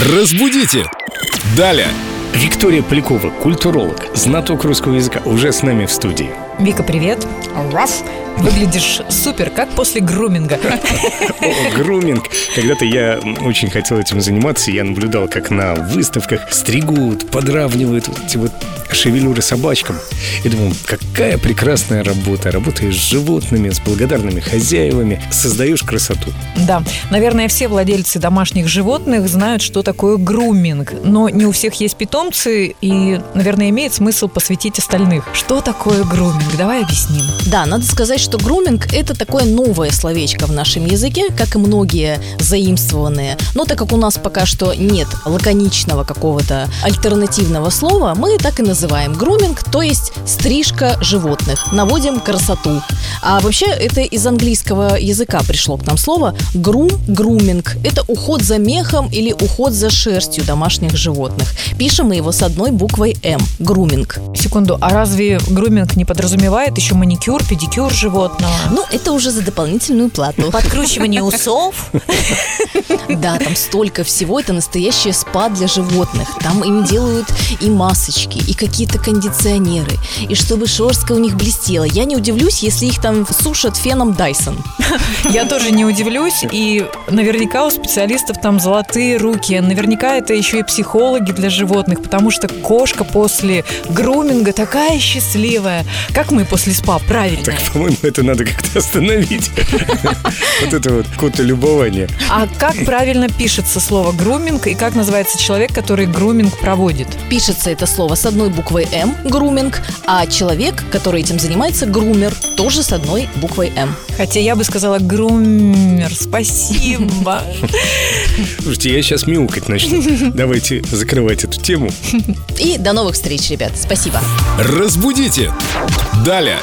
Разбудите! Далее! Виктория Полякова, культуролог, знаток русского языка, уже с нами в студии. Вика, привет. Раз. Выглядишь супер, как после груминга. О, груминг. Когда-то я очень хотел этим заниматься. Я наблюдал, как на выставках стригут, подравнивают вот эти вот шевелюры собачкам. И думал, какая прекрасная работа. Работаешь с животными, с благодарными хозяевами, создаешь красоту. Да, наверное, все владельцы домашних животных знают, что такое груминг. Но не у всех есть питомцы, и, наверное, имеет смысл посвятить остальных. Что такое груминг? Давай объясним. Да, надо сказать, что груминг – это такое новое словечко в нашем языке, как и многие заимствованные. Но так как у нас пока что нет лаконичного какого-то альтернативного слова, мы так и называем груминг, то есть стрижка животных, наводим красоту. А вообще это из английского языка пришло к нам слово грум, груминг. Это уход за мехом или уход за шерстью домашних животных. Пишем мы его с одной буквой М – груминг. Секунду, а разве груминг не подразумевает еще маникюр, педикюр животного? Ну, это уже за дополнительную плату. Подкручивание усов? Да, там столько всего. Это настоящее спа для животных. Там им делают и масочки, и какие-то кондиционеры, и чтобы шерстка у них блестела. Я не удивлюсь, если их там сушат феном Dyson. Я тоже не удивлюсь, и наверняка у специалистов там золотые руки. Наверняка это еще и психологи для животных, потому что кошка после груминга такая счастливая, как мы после спа, правильно? Так, по-моему, это надо как-то остановить. Вот это вот любование. А как правильно пишется слово груминг и как называется человек, который груминг проводит? Пишется это слово с одной буквой М – груминг, а человек, который этим занимается, грумер, тоже с одной буквой М. Хотя я бы сказала грумер, спасибо. Слушайте, я сейчас мяукать начну. Давайте закрывать эту тему. И до новых встреч, ребят. Спасибо. Разбудите! Далее!